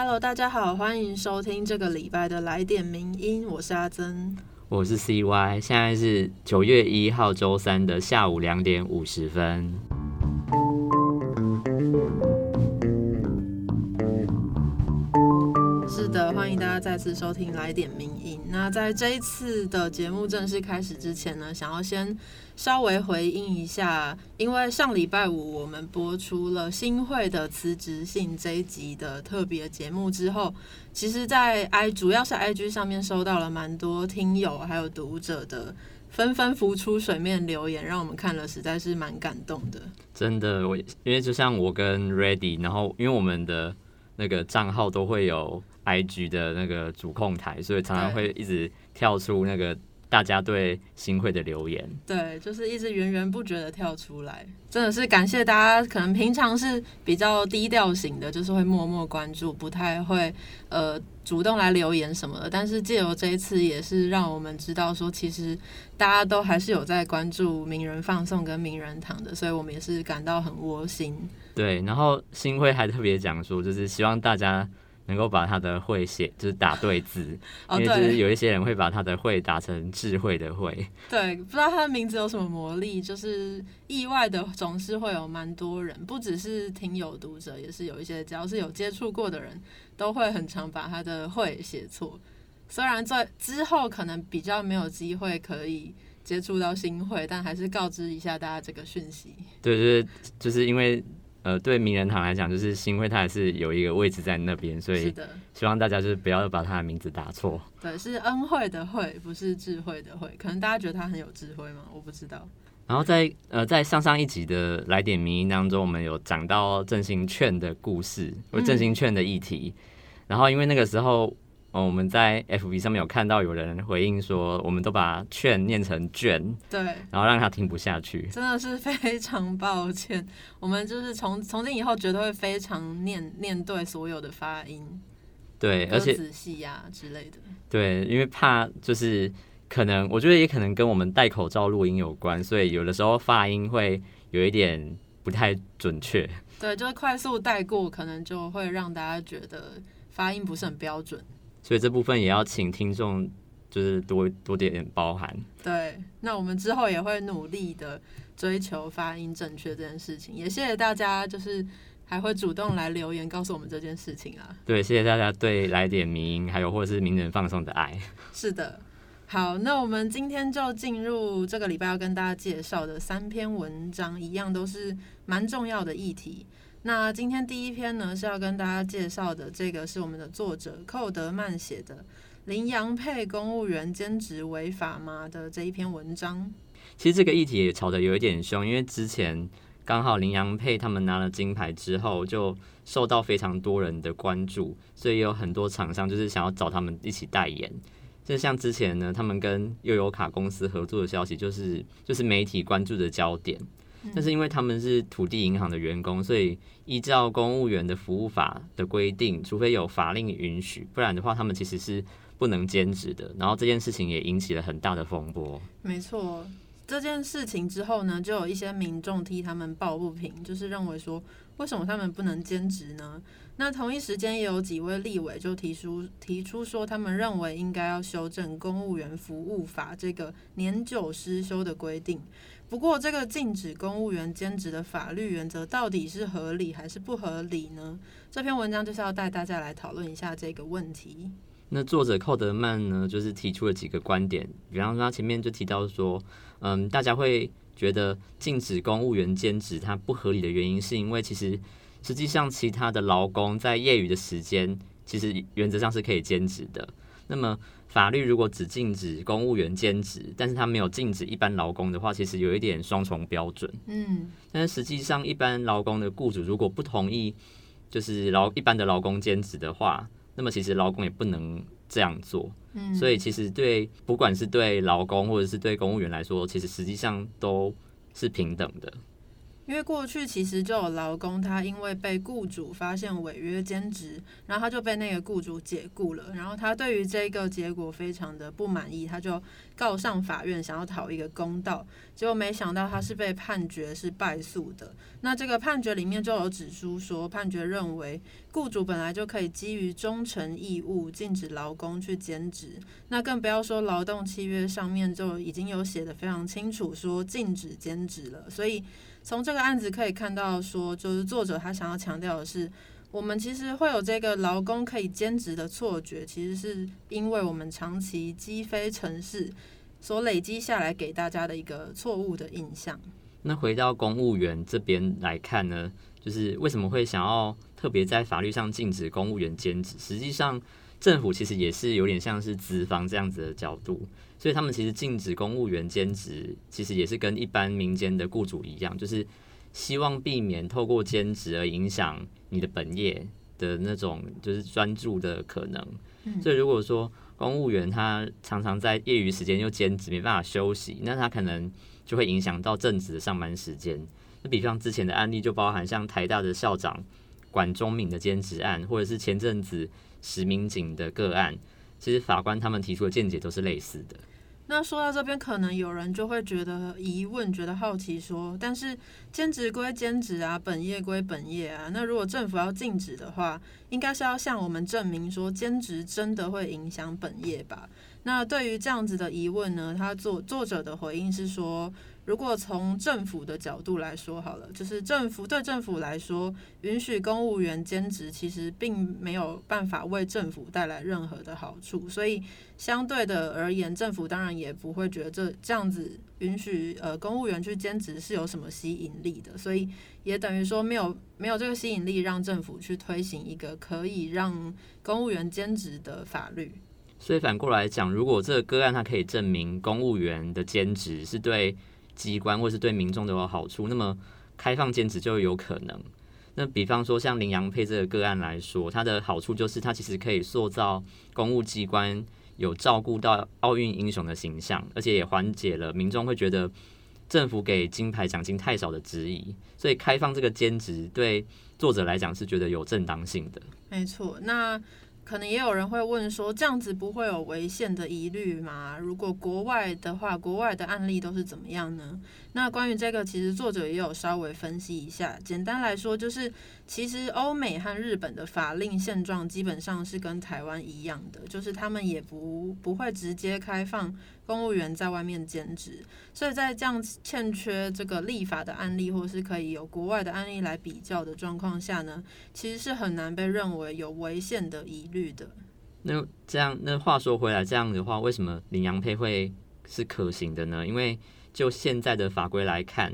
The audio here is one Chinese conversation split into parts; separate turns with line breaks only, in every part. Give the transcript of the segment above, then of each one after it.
Hello，大家好，欢迎收听这个礼拜的来电名音，我是阿珍，
我是 CY，现在是九月一号周三的下午两点五十分。
再次收听来点名音。那在这一次的节目正式开始之前呢，想要先稍微回应一下，因为上礼拜五我们播出了新会的辞职信这一集的特别节目之后，其实，在 I 主要是 IG 上面收到了蛮多听友还有读者的纷纷浮出水面留言，让我们看了实在是蛮感动的。
真的，我因为就像我跟 Ready，然后因为我们的那个账号都会有。I G 的那个主控台，所以常常会一直跳出那个大家对新会的留言。
对，就是一直源源不绝的跳出来，真的是感谢大家。可能平常是比较低调型的，就是会默默关注，不太会呃主动来留言什么的。但是借由这一次，也是让我们知道说，其实大家都还是有在关注名人放送跟名人堂的，所以我们也是感到很窝心。
对，然后新会还特别讲说，就是希望大家。能够把他的“会”写就是打对字，因为就是有一些人会把他的“会”打成智慧的“会”。
对，不知道他的名字有什么魔力，就是意外的总是会有蛮多人，不只是听友读者，也是有一些只要是有接触过的人都会很常把他的“会”写错。虽然在之后可能比较没有机会可以接触到新会，但还是告知一下大家这个讯息。
对，就是就是因为。呃，对名人堂来讲，就是新会，它还是有一个位置在那边，所以希望大家就是不要把他的名字打错。
对，是恩惠的惠，不是智慧的慧。可能大家觉得他很有智慧吗？我不知道。
然后在呃，在上上一集的来点名音当中，我们有讲到振兴券的故事，或振兴券的议题。然后因为那个时候。哦，我们在 FB 上面有看到有人回应说，我们都把“券”念成“卷”，
对，
然后让他听不下去。
真的是非常抱歉，我们就是从从今以后绝对会非常念念对所有的发音，
对，而且
仔细呀之类的。
对，因为怕就是可能，我觉得也可能跟我们戴口罩录音有关，所以有的时候发音会有一点不太准确。
对，就是快速带过，可能就会让大家觉得发音不是很标准。
所以这部分也要请听众，就是多多点点包涵。
对，那我们之后也会努力的追求发音正确这件事情。也谢谢大家，就是还会主动来留言告诉我们这件事情啊。
对，谢谢大家对来点名，还有或者是名人放送的爱。
是的，好，那我们今天就进入这个礼拜要跟大家介绍的三篇文章，一样都是蛮重要的议题。那今天第一篇呢是要跟大家介绍的，这个是我们的作者寇德曼写的《林洋配公务员兼职违法吗》的这一篇文章。
其实这个议题也吵得有一点凶，因为之前刚好林洋配他们拿了金牌之后，就受到非常多人的关注，所以有很多厂商就是想要找他们一起代言。就像之前呢，他们跟悠游卡公司合作的消息，就是就是媒体关注的焦点。但是因为他们是土地银行的员工，所以依照公务员的服务法的规定，除非有法令允许，不然的话，他们其实是不能兼职的。然后这件事情也引起了很大的风波。
没错，这件事情之后呢，就有一些民众替他们抱不平，就是认为说，为什么他们不能兼职呢？那同一时间也有几位立委就提出提出说，他们认为应该要修正公务员服务法这个年久失修的规定。不过，这个禁止公务员兼职的法律原则到底是合理还是不合理呢？这篇文章就是要带大家来讨论一下这个问题。
那作者寇德曼呢，就是提出了几个观点，比方说他前面就提到说，嗯，大家会觉得禁止公务员兼职它不合理的原因，是因为其实实际上其他的劳工在业余的时间，其实原则上是可以兼职的。那么法律如果只禁止公务员兼职，但是他没有禁止一般劳工的话，其实有一点双重标准。嗯，但是实际上一般劳工的雇主如果不同意，就是劳一般的劳工兼职的话，那么其实劳工也不能这样做。嗯，所以其实对不管是对劳工或者是对公务员来说，其实实际上都是平等的。
因为过去其实就有劳工，他因为被雇主发现违约兼职，然后他就被那个雇主解雇了，然后他对于这个结果非常的不满意，他就告上法院，想要讨一个公道，结果没想到他是被判决是败诉的。那这个判决里面就有指出说，判决认为雇主本来就可以基于忠诚义务禁止劳工去兼职，那更不要说劳动契约上面就已经有写的非常清楚，说禁止兼职了。所以从这个案子可以看到，说就是作者他想要强调的是，我们其实会有这个劳工可以兼职的错觉，其实是因为我们长期积非成是所累积下来给大家的一个错误的印象。
那回到公务员这边来看呢，就是为什么会想要特别在法律上禁止公务员兼职？实际上，政府其实也是有点像是资方这样子的角度，所以他们其实禁止公务员兼职，其实也是跟一般民间的雇主一样，就是希望避免透过兼职而影响你的本业的那种就是专注的可能。所以如果说公务员他常常在业余时间又兼职，没办法休息，那他可能。就会影响到正职的上班时间。那比方之前的案例就包含像台大的校长管中敏的兼职案，或者是前阵子石明景的个案，其实法官他们提出的见解都是类似的。
那说到这边，可能有人就会觉得疑问，觉得好奇，说：但是兼职归兼职啊，本业归本业啊。那如果政府要禁止的话，应该是要向我们证明说兼职真的会影响本业吧？那对于这样子的疑问呢，他作作者的回应是说。如果从政府的角度来说，好了，就是政府对政府来说，允许公务员兼职，其实并没有办法为政府带来任何的好处，所以相对的而言，政府当然也不会觉得这这样子允许呃公务员去兼职是有什么吸引力的，所以也等于说没有没有这个吸引力让政府去推行一个可以让公务员兼职的法律。
所以反过来讲，如果这个个案它可以证明公务员的兼职是对。机关或是对民众都有好处，那么开放兼职就有可能。那比方说像林阳配这个个案来说，它的好处就是它其实可以塑造公务机关有照顾到奥运英雄的形象，而且也缓解了民众会觉得政府给金牌奖金太少的质疑。所以开放这个兼职对作者来讲是觉得有正当性的。
没错，那。可能也有人会问说，这样子不会有违宪的疑虑吗？如果国外的话，国外的案例都是怎么样呢？那关于这个，其实作者也有稍微分析一下。简单来说，就是其实欧美和日本的法令现状基本上是跟台湾一样的，就是他们也不不会直接开放。公务员在外面兼职，所以在这样欠缺这个立法的案例，或是可以有国外的案例来比较的状况下呢，其实是很难被认为有违宪的疑虑的。
那这样，那话说回来，这样的话，为什么领养配会是可行的呢？因为就现在的法规来看，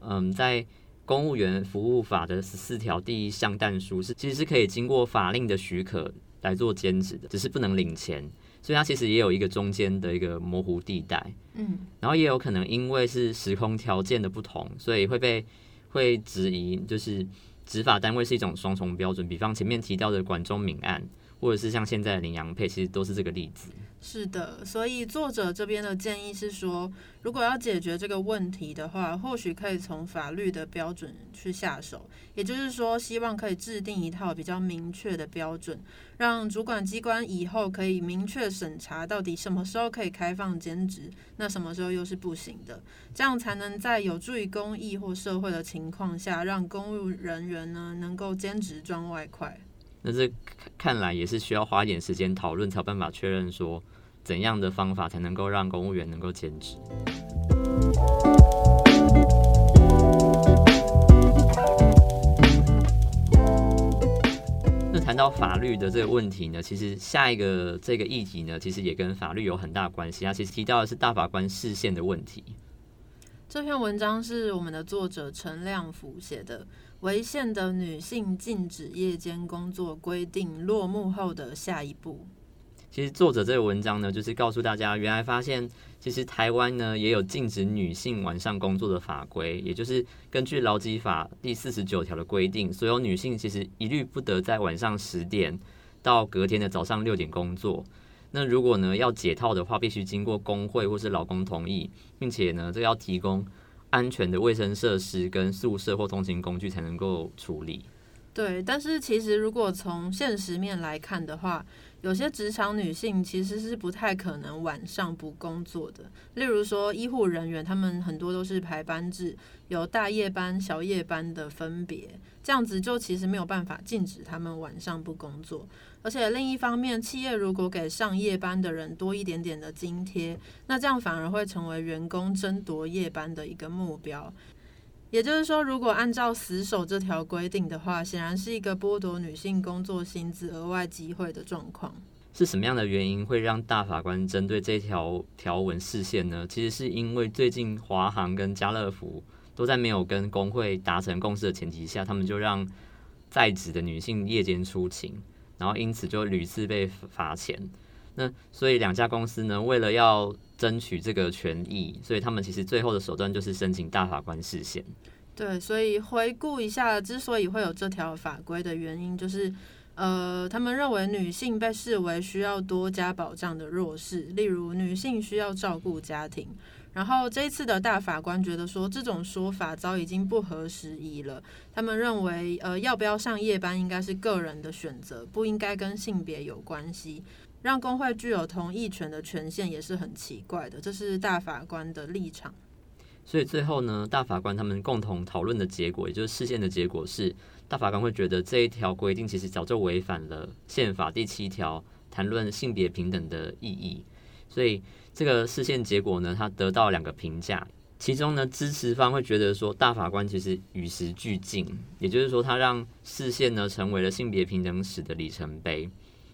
嗯，在公务员服务法的十四条第一项但书是其实是可以经过法令的许可来做兼职的，只是不能领钱。所以它其实也有一个中间的一个模糊地带，
嗯，
然后也有可能因为是时空条件的不同，所以会被会质疑，就是执法单位是一种双重标准。比方前面提到的管中敏案，或者是像现在的林阳配，其实都是这个例子。
是的，所以作者这边的建议是说，如果要解决这个问题的话，或许可以从法律的标准去下手。也就是说，希望可以制定一套比较明确的标准，让主管机关以后可以明确审查到底什么时候可以开放兼职，那什么时候又是不行的，这样才能在有助于公益或社会的情况下，让公务人员呢能够兼职赚外快。
那这看来也是需要花一点时间讨论，才有办法确认说。怎样的方法才能够让公务员能够兼职？那谈到法律的这个问题呢，其实下一个这个议题呢，其实也跟法律有很大关系。它其实提到的是大法官视线的问题。
这篇文章是我们的作者陈亮福写的，《违宪的女性禁止夜间工作规定落幕后的下一步》。
其实作者这个文章呢，就是告诉大家，原来发现其实台湾呢也有禁止女性晚上工作的法规，也就是根据劳基法第四十九条的规定，所有女性其实一律不得在晚上十点到隔天的早上六点工作。那如果呢要解套的话，必须经过工会或是老公同意，并且呢这要提供安全的卫生设施跟宿舍或通勤工具才能够处理。
对，但是其实如果从现实面来看的话，有些职场女性其实是不太可能晚上不工作的。例如说，医护人员，他们很多都是排班制，有大夜班、小夜班的分别，这样子就其实没有办法禁止他们晚上不工作。而且另一方面，企业如果给上夜班的人多一点点的津贴，那这样反而会成为员工争夺夜班的一个目标。也就是说，如果按照死守这条规定的话，显然是一个剥夺女性工作薪资、额外机会的状况。
是什么样的原因会让大法官针对这条条文视线呢？其实是因为最近华航跟家乐福都在没有跟工会达成共识的前提下，他们就让在职的女性夜间出勤，然后因此就屡次被罚钱。那所以两家公司呢，为了要争取这个权益，所以他们其实最后的手段就是申请大法官视线。
对，所以回顾一下，之所以会有这条法规的原因，就是呃，他们认为女性被视为需要多加保障的弱势，例如女性需要照顾家庭。然后这一次的大法官觉得说，这种说法早已经不合时宜了。他们认为，呃，要不要上夜班应该是个人的选择，不应该跟性别有关系。让工会具有同意权的权限也是很奇怪的，这是大法官的立场。
所以最后呢，大法官他们共同讨论的结果，也就是事件的结果是，大法官会觉得这一条规定其实早就违反了宪法第七条谈论性别平等的意义。所以这个视线结果呢，他得到两个评价，其中呢支持方会觉得说，大法官其实与时俱进，也就是说他让视线呢成为了性别平等史的里程碑。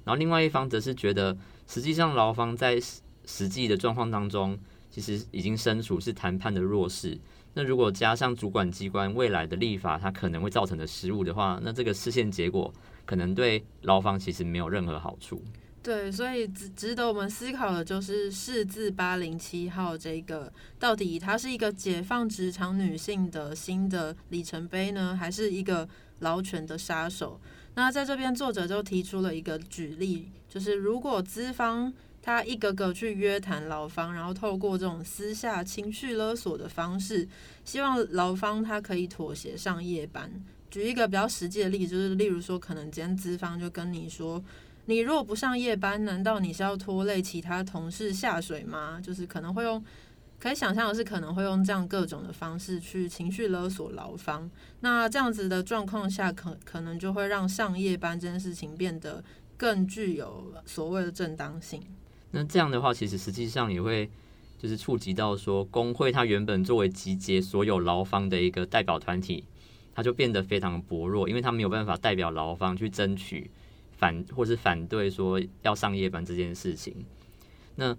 然后另外一方则是觉得，实际上劳方在实际的状况当中，其实已经身处是谈判的弱势。那如果加上主管机关未来的立法，它可能会造成的失误的话，那这个视线结果可能对劳方其实没有任何好处。
对，所以值值得我们思考的就是“四字八零七号”这个，到底它是一个解放职场女性的新的里程碑呢，还是一个劳权的杀手？那在这边，作者就提出了一个举例，就是如果资方他一个个去约谈劳方，然后透过这种私下情绪勒索的方式，希望劳方他可以妥协上夜班。举一个比较实际的例子，就是例如说，可能今天资方就跟你说，你如果不上夜班，难道你是要拖累其他同事下水吗？就是可能会用。可以想象的是，可能会用这样各种的方式去情绪勒索劳方。那这样子的状况下，可可能就会让上夜班这件事情变得更具有所谓的正当性。
那这样的话，其实实际上也会就是触及到说，工会它原本作为集结所有劳方的一个代表团体，它就变得非常薄弱，因为它没有办法代表劳方去争取反或是反对说要上夜班这件事情。那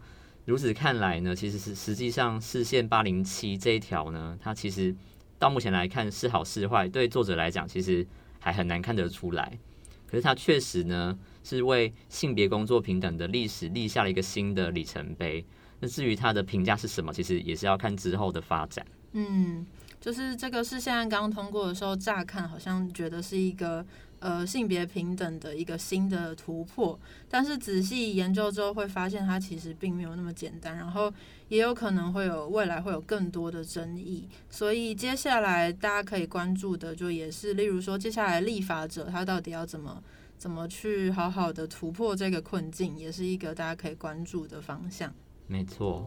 如此看来呢，其实是实际上视线八零七这一条呢，它其实到目前来看是好是坏，对作者来讲其实还很难看得出来。可是它确实呢，是为性别工作平等的历史立下了一个新的里程碑。那至于它的评价是什么，其实也是要看之后的发展。
嗯，就是这个是现在刚通过的时候，乍看好像觉得是一个。呃，性别平等的一个新的突破，但是仔细研究之后会发现，它其实并没有那么简单，然后也有可能会有未来会有更多的争议，所以接下来大家可以关注的，就也是例如说，接下来立法者他到底要怎么怎么去好好的突破这个困境，也是一个大家可以关注的方向。
没错。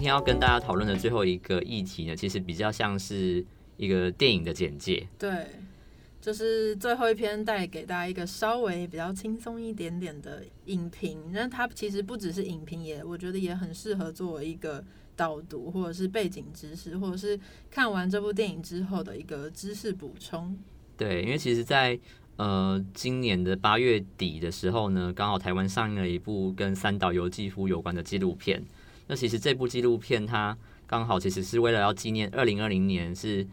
天要跟大家讨论的最后一个议题呢，其实比较像是一个电影的简介。
对，就是最后一篇带给大家一个稍微比较轻松一点点的影评。那它其实不只是影评，也我觉得也很适合作为一个导读，或者是背景知识，或者是看完这部电影之后的一个知识补充。
对，因为其实，在呃今年的八月底的时候呢，刚好台湾上映了一部跟三岛由纪夫有关的纪录片。那其实这部纪录片，它刚好其实是为了要纪念二零二零年是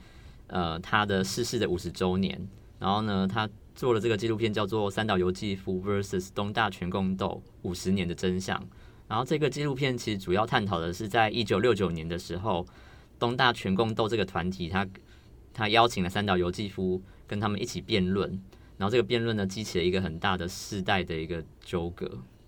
呃他的逝世的五十周年，然后呢，他做了这个纪录片叫做《三岛由纪夫 vs 东大全共斗五十年的真相》。然后这个纪录片其实主要探讨的是在一九六九年的时候，东大全共斗这个团体，他他邀请了三岛由纪夫跟他们一起辩论，然后这个辩论呢激起了一个很大的世代的一个纠葛。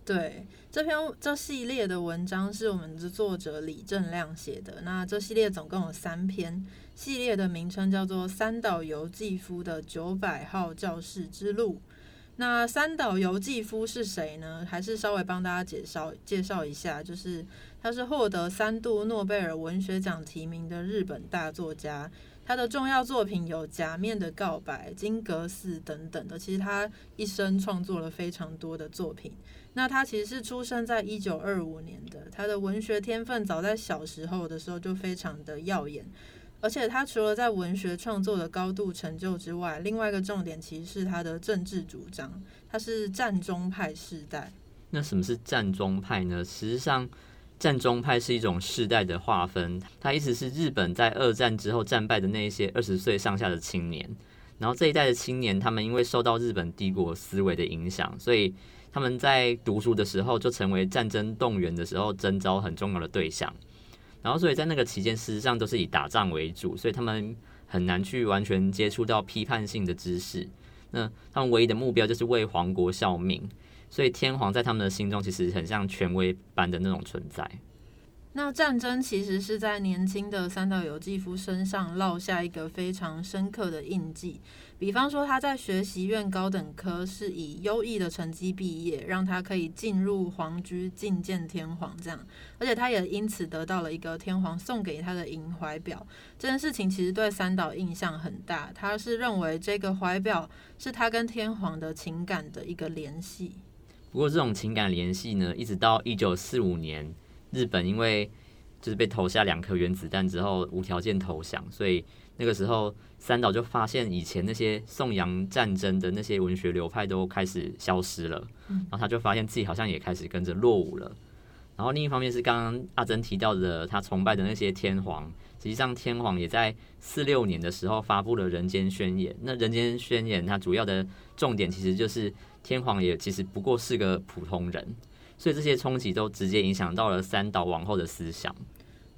对，这篇这系列的文章是我们的作者李正亮写的。那这系列总共有三篇，系列的名称叫做三岛由纪夫的九百号教室之路。那三岛由纪夫是谁呢？还是稍微帮大家介绍介绍一下，就是他是获得三度诺贝尔文学奖提名的日本大作家。他的重要作品有《假面的告白》《金阁寺》等等的。其实他一生创作了非常多的作品。那他其实是出生在一九二五年的，他的文学天分早在小时候的时候就非常的耀眼。而且他除了在文学创作的高度成就之外，另外一个重点其实是他的政治主张。他是战中派世代。
那什么是战中派呢？实际上，战中派是一种世代的划分。它意思是日本在二战之后战败的那一些二十岁上下的青年。然后这一代的青年，他们因为受到日本帝国思维的影响，所以他们在读书的时候就成为战争动员的时候征召很重要的对象。然后，所以在那个期间，事实上都是以打仗为主，所以他们很难去完全接触到批判性的知识。那他们唯一的目标就是为皇国效命，所以天皇在他们的心中其实很像权威般的那种存在。
那战争其实是在年轻的三岛由纪夫身上烙下一个非常深刻的印记。比方说，他在学习院高等科是以优异的成绩毕业，让他可以进入皇居觐见天皇，这样，而且他也因此得到了一个天皇送给他的银怀表。这件事情其实对三岛印象很大，他是认为这个怀表是他跟天皇的情感的一个联系。
不过，这种情感联系呢，一直到一九四五年，日本因为就是被投下两颗原子弹之后，无条件投降，所以。那个时候，三岛就发现以前那些颂扬战争的那些文学流派都开始消失了，然后他就发现自己好像也开始跟着落伍了。然后另一方面是刚刚阿珍提到的，他崇拜的那些天皇，实际上天皇也在四六年的时候发布了《人间宣言》。那《人间宣言》它主要的重点其实就是天皇也其实不过是个普通人，所以这些冲击都直接影响到了三岛王后的思想。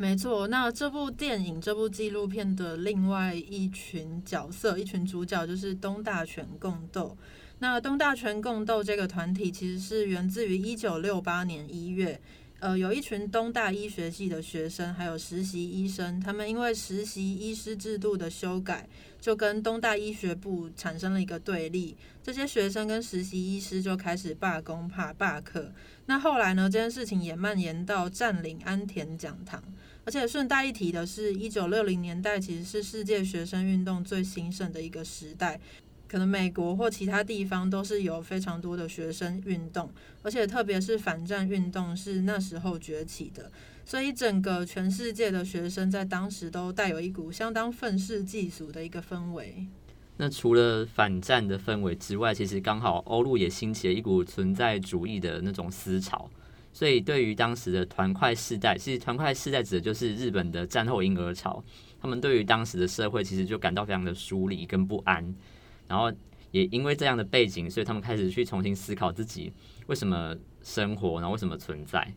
没错，那这部电影、这部纪录片的另外一群角色、一群主角就是东大全共斗。那东大全共斗这个团体其实是源自于一九六八年一月，呃，有一群东大医学系的学生还有实习医生，他们因为实习医师制度的修改，就跟东大医学部产生了一个对立。这些学生跟实习医师就开始罢工、怕罢课。那后来呢，这件事情也蔓延到占领安田讲堂。而且顺带一提的是，一九六零年代其实是世界学生运动最兴盛的一个时代，可能美国或其他地方都是有非常多的学生运动，而且特别是反战运动是那时候崛起的，所以整个全世界的学生在当时都带有一股相当愤世嫉俗的一个氛围。
那除了反战的氛围之外，其实刚好欧陆也兴起了一股存在主义的那种思潮。所以，对于当时的团块世代，其实团块世代指的就是日本的战后婴儿潮。他们对于当时的社会，其实就感到非常的疏离跟不安。然后，也因为这样的背景，所以他们开始去重新思考自己为什么生活，然后为什么存在。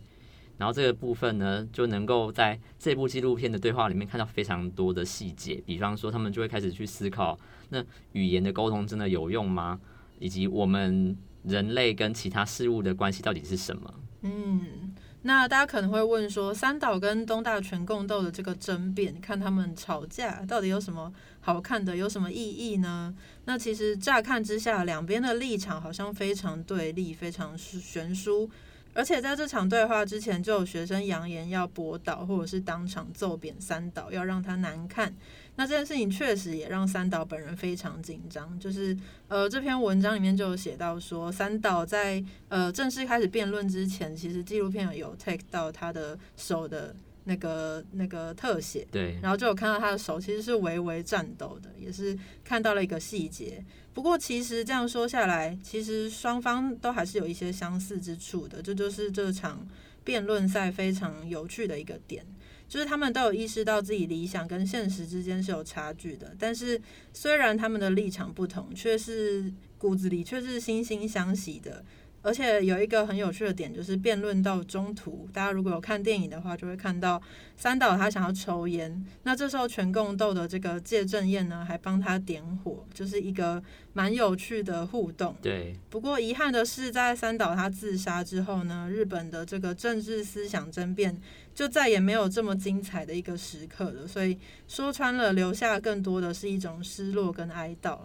然后这个部分呢，就能够在这部纪录片的对话里面看到非常多的细节。比方说，他们就会开始去思考：那语言的沟通真的有用吗？以及我们人类跟其他事物的关系到底是什么？
嗯，那大家可能会问说，三岛跟东大全共斗的这个争辩，看他们吵架到底有什么好看的，有什么意义呢？那其实乍看之下，两边的立场好像非常对立，非常悬殊。而且在这场对话之前，就有学生扬言要驳倒，或者是当场揍扁三岛，要让他难看。那这件事情确实也让三岛本人非常紧张。就是呃，这篇文章里面就有写到说，三岛在呃正式开始辩论之前，其实纪录片有 take 到他的手的那个那个特写，
对，
然后就有看到他的手其实是微微颤抖的，也是看到了一个细节。不过，其实这样说下来，其实双方都还是有一些相似之处的。这就是这场辩论赛非常有趣的一个点，就是他们都有意识到自己理想跟现实之间是有差距的。但是，虽然他们的立场不同，却是骨子里却是惺惺相惜的。而且有一个很有趣的点，就是辩论到中途，大家如果有看电影的话，就会看到三岛他想要抽烟，那这时候全共斗的这个介正彦呢，还帮他点火，就是一个蛮有趣的互动。
对，
不过遗憾的是，在三岛他自杀之后呢，日本的这个政治思想争辩就再也没有这么精彩的一个时刻了。所以说穿了，留下更多的是一种失落跟哀悼。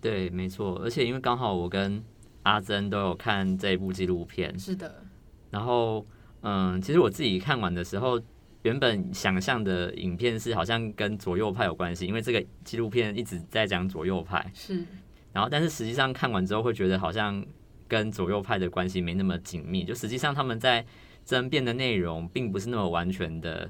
对，没错。而且因为刚好我跟阿珍都有看这一部纪录片，
是的。
然后，嗯，其实我自己看完的时候，原本想象的影片是好像跟左右派有关系，因为这个纪录片一直在讲左右派。
是。
然后，但是实际上看完之后，会觉得好像跟左右派的关系没那么紧密。就实际上他们在争辩的内容，并不是那么完全的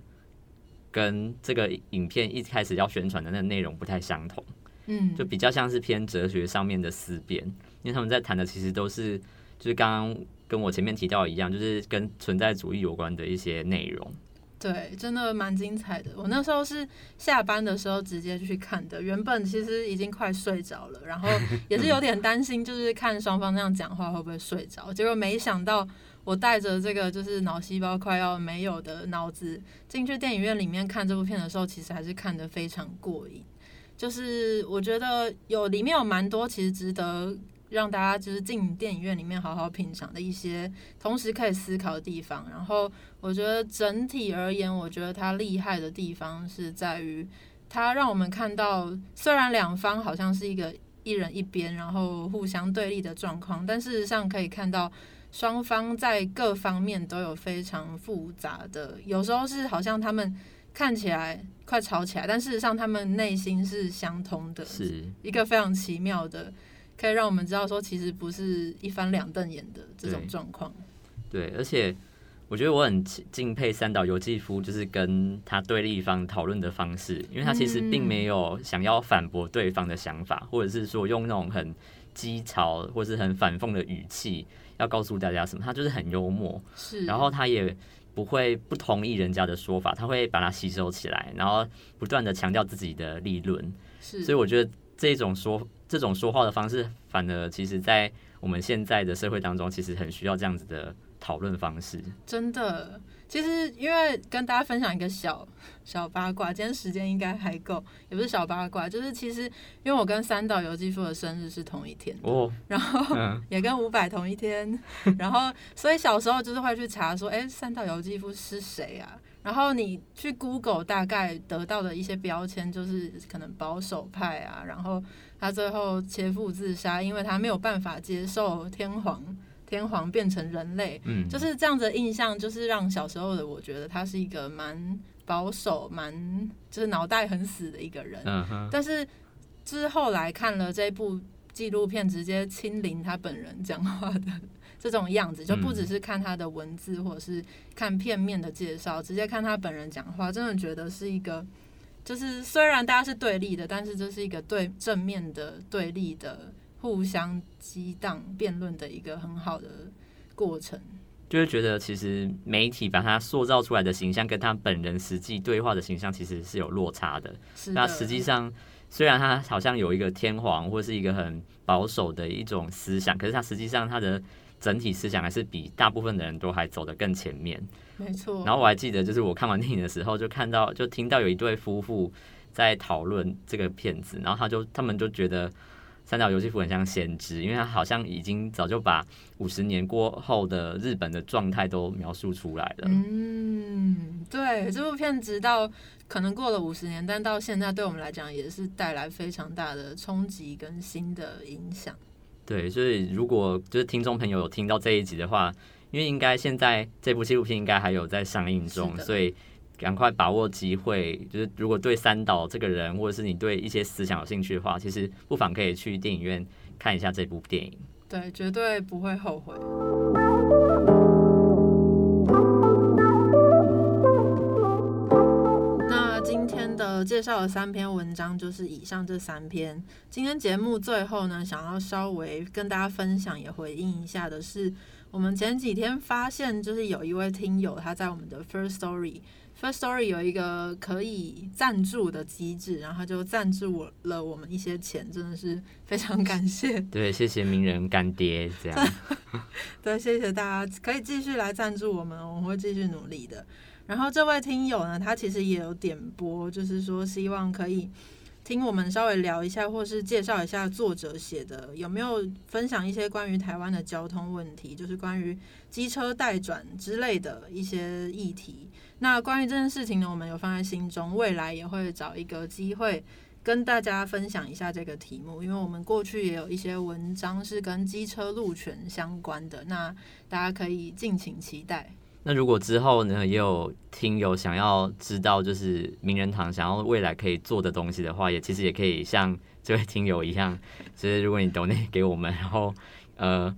跟这个影片一开始要宣传的那个内容不太相同。
嗯，
就比较像是偏哲学上面的思辨，因为他们在谈的其实都是，就是刚刚跟我前面提到一样，就是跟存在主义有关的一些内容。
对，真的蛮精彩的。我那时候是下班的时候直接去看的，原本其实已经快睡着了，然后 也是有点担心，就是看双方那样讲话会不会睡着。结果没想到，我带着这个就是脑细胞快要没有的脑子进去电影院里面看这部片的时候，其实还是看得非常过瘾。就是我觉得有里面有蛮多其实值得让大家就是进电影院里面好好品尝的一些，同时可以思考的地方。然后我觉得整体而言，我觉得它厉害的地方是在于它让我们看到，虽然两方好像是一个一人一边，然后互相对立的状况，但事实上可以看到双方在各方面都有非常复杂的，有时候是好像他们看起来。快吵起来，但事实上他们内心是相通的，
是
一个非常奇妙的，可以让我们知道说，其实不是一翻两瞪眼的这种状况。
对，而且我觉得我很敬佩三岛由纪夫，就是跟他对立方讨论的方式，因为他其实并没有想要反驳对方的想法，或者是说用那种很讥嘲或是很反讽的语气要告诉大家什么，他就是很幽默，
是，
然后他也。不会不同意人家的说法，他会把它吸收起来，然后不断的强调自己的立论。
是，
所以我觉得这种说这种说话的方式，反而其实在我们现在的社会当中，其实很需要这样子的讨论方式。
真的。其实，因为跟大家分享一个小小八卦，今天时间应该还够，也不是小八卦，就是其实因为我跟三岛由纪夫的生日是同一天
哦，
然后也跟五百同一天，然后所以小时候就是会去查说，哎，三岛由纪夫是谁啊？然后你去 Google 大概得到的一些标签就是可能保守派啊，然后他最后切腹自杀，因为他没有办法接受天皇。天皇变成人类，
嗯，
就是这样子的印象，就是让小时候的我觉得他是一个蛮保守、蛮就是脑袋很死的一个人。
嗯
但是之后来看了这部纪录片，直接亲临他本人讲话的这种样子，就不只是看他的文字或者是看片面的介绍，直接看他本人讲话，真的觉得是一个，就是虽然大家是对立的，但是这是一个对正面的对立的。互相激荡辩论的一个很好的过程，
就会觉得其实媒体把他塑造出来的形象，跟他本人实际对话的形象其实是有落差的。那实际上，虽然他好像有一个天皇或是一个很保守的一种思想，可是他实际上他的整体思想还是比大部分的人都还走得更前面。
没错。
然后我还记得，就是我看完电影的时候，就看到就听到有一对夫妇在讨论这个片子，然后他就他们就觉得。三岛由纪夫很像先知，因为他好像已经早就把五十年过后的日本的状态都描述出来了。
嗯，对，这部片直到可能过了五十年，但到现在对我们来讲也是带来非常大的冲击跟新的影响。
对，所以如果就是听众朋友有听到这一集的话，因为应该现在这部纪录片应该还有在上映中，所以。赶快把握机会，就是如果对三岛这个人，或者是你对一些思想有兴趣的话，其实不妨可以去电影院看一下这部电影。
对，绝对不会后悔。那今天的介绍的三篇文章就是以上这三篇。今天节目最后呢，想要稍微跟大家分享也回应一下的是。我们前几天发现，就是有一位听友他在我们的 First Story。First Story 有一个可以赞助的机制，然后就赞助我了我们一些钱，真的是非常感谢。
对，谢谢名人干爹，这样。
对，谢谢大家，可以继续来赞助我们，我们会继续努力的。然后这位听友呢，他其实也有点播，就是说希望可以听我们稍微聊一下，或是介绍一下作者写的，有没有分享一些关于台湾的交通问题，就是关于机车代转之类的一些议题。那关于这件事情呢，我们有放在心中，未来也会找一个机会跟大家分享一下这个题目，因为我们过去也有一些文章是跟机车路权相关的，那大家可以敬请期待。
那如果之后呢，也有听友想要知道，就是名人堂想要未来可以做的东西的话，也其实也可以像这位听友一样，就是如果你懂那给我们，然后呃。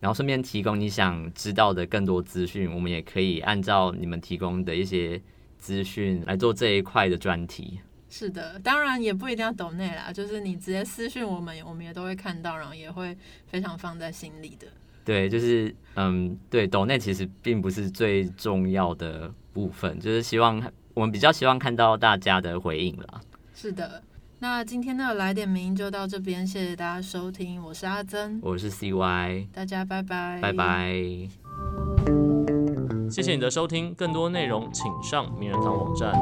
然后顺便提供你想知道的更多资讯，我们也可以按照你们提供的一些资讯来做这一块的专题。
是的，当然也不一定要抖内啦，就是你直接私讯我们，我们也都会看到，然后也会非常放在心里的。
对，就是嗯，对，抖内其实并不是最重要的部分，就是希望我们比较希望看到大家的回应啦。
是的。那今天的来点名就到这边，谢谢大家收听，我是阿珍，
我是 CY，
大家拜拜，
拜拜，
谢谢你的收听，更多内容请上名人堂网站。